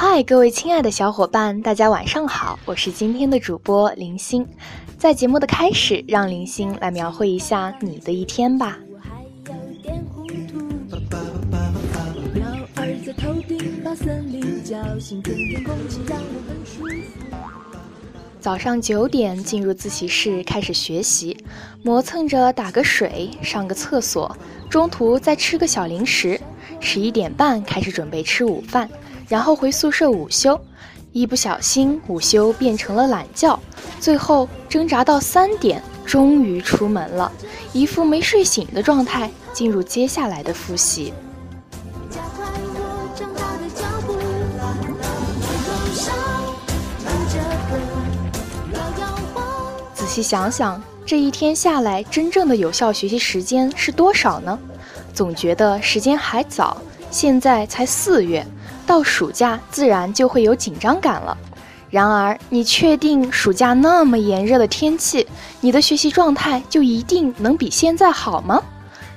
嗨，各位亲爱的小伙伴，大家晚上好，我是今天的主播林星。在节目的开始，让林星来描绘一下你的一天吧。早上九点进入自习室开始学习，磨蹭着打个水、上个厕所，中途再吃个小零食。十一点半开始准备吃午饭，然后回宿舍午休。一不小心，午休变成了懒觉，最后挣扎到三点，终于出门了，一副没睡醒的状态，进入接下来的复习。仔细想想，这一天下来，真正的有效学习时间是多少呢？总觉得时间还早，现在才四月，到暑假自然就会有紧张感了。然而，你确定暑假那么炎热的天气，你的学习状态就一定能比现在好吗？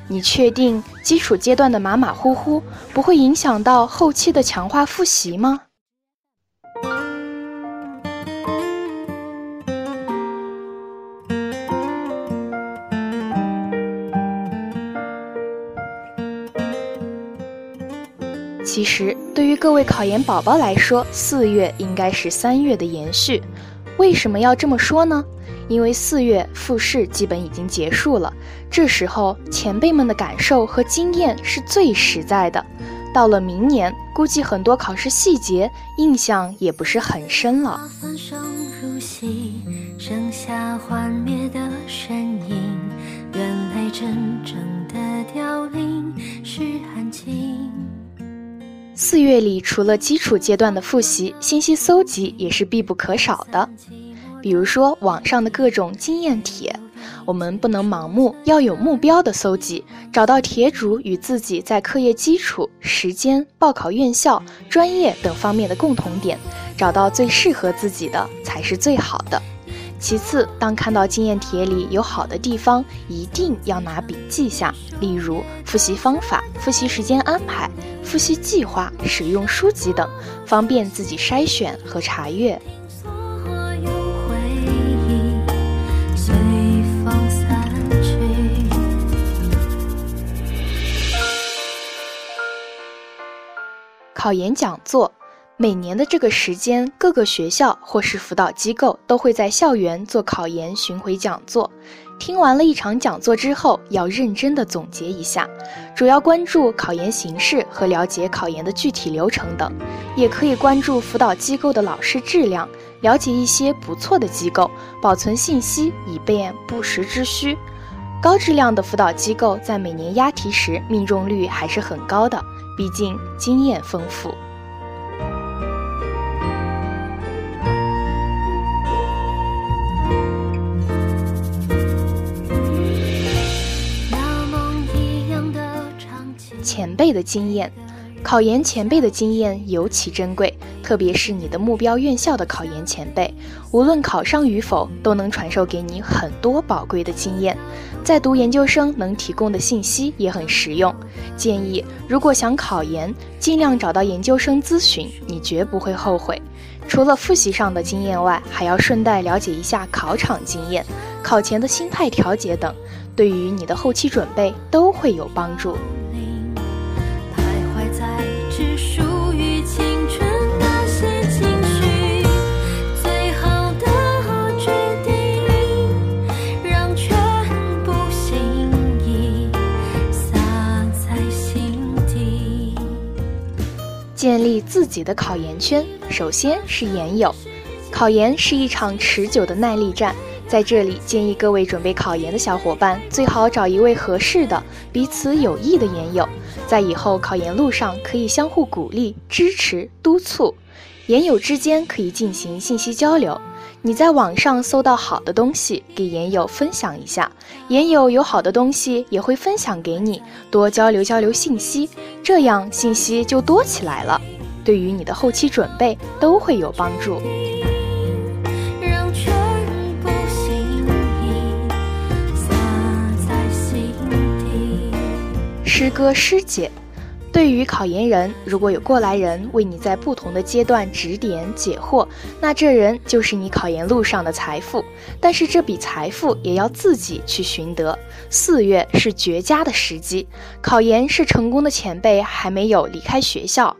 你确定基础阶段的马马虎虎不会影响到后期的强化复习吗？其实，对于各位考研宝宝来说，四月应该是三月的延续。为什么要这么说呢？因为四月复试基本已经结束了，这时候前辈们的感受和经验是最实在的。到了明年，估计很多考试细节印象也不是很深了生如戏生下幻灭的身影原来真正的凋零是。四月里，除了基础阶段的复习，信息搜集也是必不可少的。比如说网上的各种经验帖，我们不能盲目，要有目标的搜集，找到帖主与自己在课业基础、时间、报考院校、专业等方面的共同点，找到最适合自己的才是最好的。其次，当看到经验帖里有好的地方，一定要拿笔记下，例如复习方法、复习时间安排、复习计划、使用书籍等，方便自己筛选和查阅。考研讲座。每年的这个时间，各个学校或是辅导机构都会在校园做考研巡回讲座。听完了一场讲座之后，要认真的总结一下，主要关注考研形式和了解考研的具体流程等。也可以关注辅导机构的老师质量，了解一些不错的机构，保存信息以便不时之需。高质量的辅导机构在每年押题时命中率还是很高的，毕竟经验丰富。辈的经验，考研前辈的经验尤其珍贵，特别是你的目标院校的考研前辈，无论考上与否，都能传授给你很多宝贵的经验。在读研究生能提供的信息也很实用。建议如果想考研，尽量找到研究生咨询，你绝不会后悔。除了复习上的经验外，还要顺带了解一下考场经验、考前的心态调节等，对于你的后期准备都会有帮助。建立自己的考研圈，首先是研友。考研是一场持久的耐力战，在这里建议各位准备考研的小伙伴，最好找一位合适的、彼此有益的研友，在以后考研路上可以相互鼓励、支持、督促。研友之间可以进行信息交流。你在网上搜到好的东西，给研友分享一下；研友有好的东西，也会分享给你，多交流交流信息，这样信息就多起来了，对于你的后期准备都会有帮助。师哥师姐。对于考研人，如果有过来人为你在不同的阶段指点解惑，那这人就是你考研路上的财富。但是这笔财富也要自己去寻得。四月是绝佳的时机，考研是成功的前辈还没有离开学校，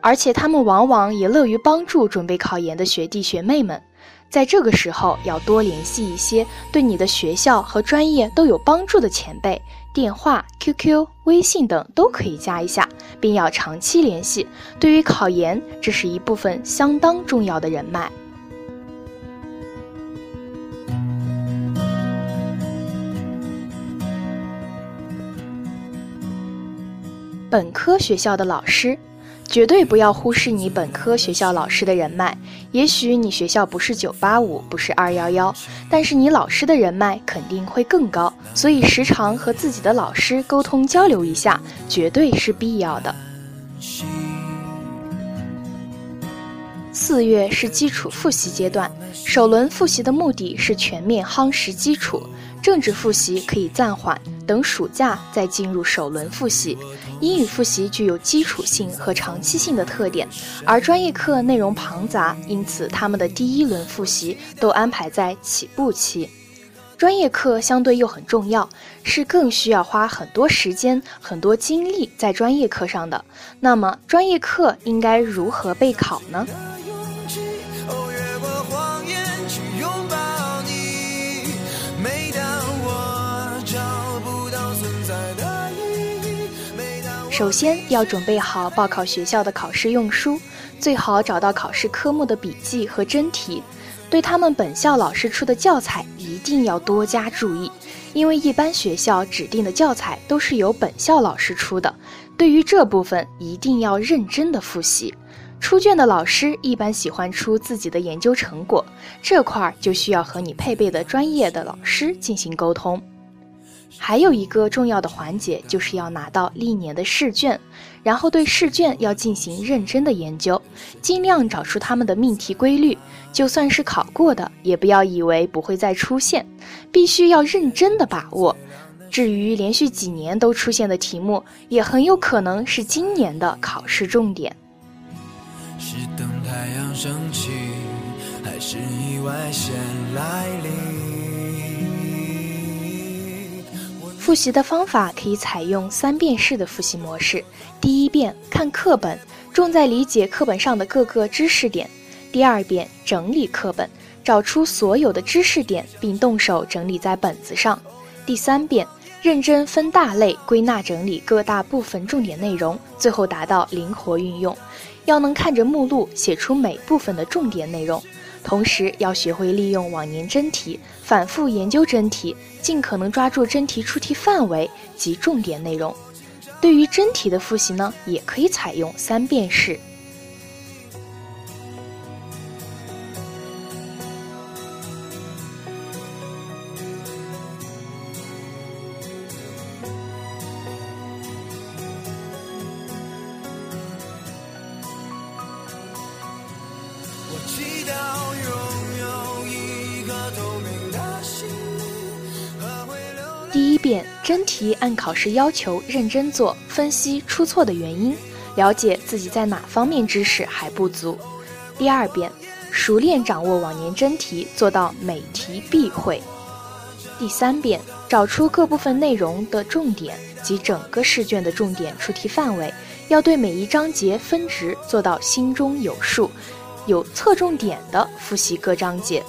而且他们往往也乐于帮助准备考研的学弟学妹们。在这个时候，要多联系一些对你的学校和专业都有帮助的前辈，电话、QQ、微信等都可以加一下，并要长期联系。对于考研，这是一部分相当重要的人脉。本科学校的老师。绝对不要忽视你本科学校老师的人脉。也许你学校不是九八五，不是二幺幺，但是你老师的人脉肯定会更高。所以时常和自己的老师沟通交流一下，绝对是必要的。四月是基础复习阶段，首轮复习的目的是全面夯实基础。政治复习可以暂缓，等暑假再进入首轮复习。英语复习具有基础性和长期性的特点，而专业课内容庞杂，因此他们的第一轮复习都安排在起步期。专业课相对又很重要，是更需要花很多时间、很多精力在专业课上的。那么，专业课应该如何备考呢？首先要准备好报考学校的考试用书，最好找到考试科目的笔记和真题。对他们本校老师出的教材一定要多加注意，因为一般学校指定的教材都是由本校老师出的。对于这部分一定要认真的复习。出卷的老师一般喜欢出自己的研究成果，这块儿就需要和你配备的专业的老师进行沟通。还有一个重要的环节，就是要拿到历年的试卷，然后对试卷要进行认真的研究，尽量找出他们的命题规律。就算是考过的，也不要以为不会再出现，必须要认真的把握。至于连续几年都出现的题目，也很有可能是今年的考试重点。是等太阳升起，还是意外先来临？复习的方法可以采用三遍式的复习模式。第一遍看课本，重在理解课本上的各个知识点；第二遍整理课本，找出所有的知识点并动手整理在本子上；第三遍认真分大类归纳整理各大部分重点内容，最后达到灵活运用。要能看着目录写出每部分的重点内容。同时要学会利用往年真题，反复研究真题，尽可能抓住真题出题范围及重点内容。对于真题的复习呢，也可以采用三遍式。真题按考试要求认真做，分析出错的原因，了解自己在哪方面知识还不足。第二遍熟练掌握往年真题，做到每题必会。第三遍找出各部分内容的重点及整个试卷的重点出题范围，要对每一章节分值做到心中有数，有侧重点的复习各章节。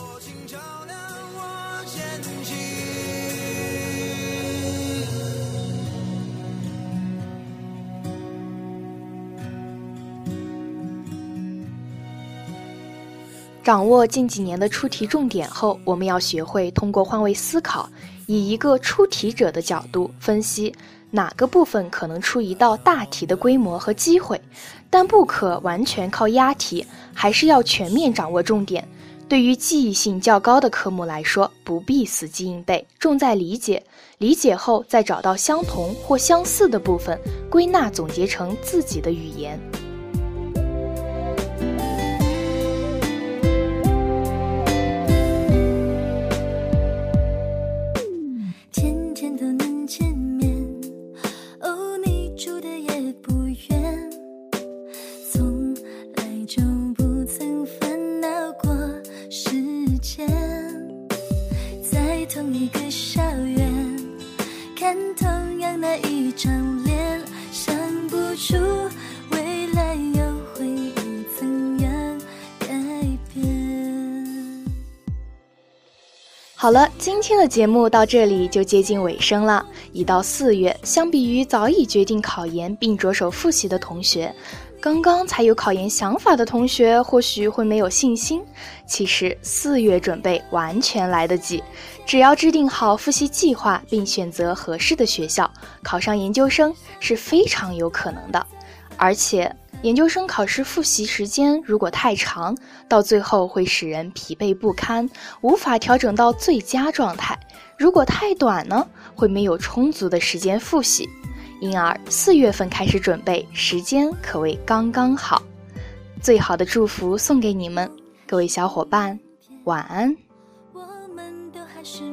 掌握近几年的出题重点后，我们要学会通过换位思考，以一个出题者的角度分析哪个部分可能出一道大题的规模和机会，但不可完全靠押题，还是要全面掌握重点。对于记忆性较高的科目来说，不必死记硬背，重在理解。理解后再找到相同或相似的部分，归纳总结成自己的语言。同一个校园，看同样的一张脸，想不出未来又会怎样改变。好了，今天的节目到这里就接近尾声了。已到四月，相比于早已决定考研并着手复习的同学。刚刚才有考研想法的同学或许会没有信心。其实四月准备完全来得及，只要制定好复习计划并选择合适的学校，考上研究生是非常有可能的。而且研究生考试复习时间如果太长，到最后会使人疲惫不堪，无法调整到最佳状态；如果太短呢，会没有充足的时间复习。因而，四月份开始准备，时间可谓刚刚好。最好的祝福送给你们，各位小伙伴，晚安。我们都还是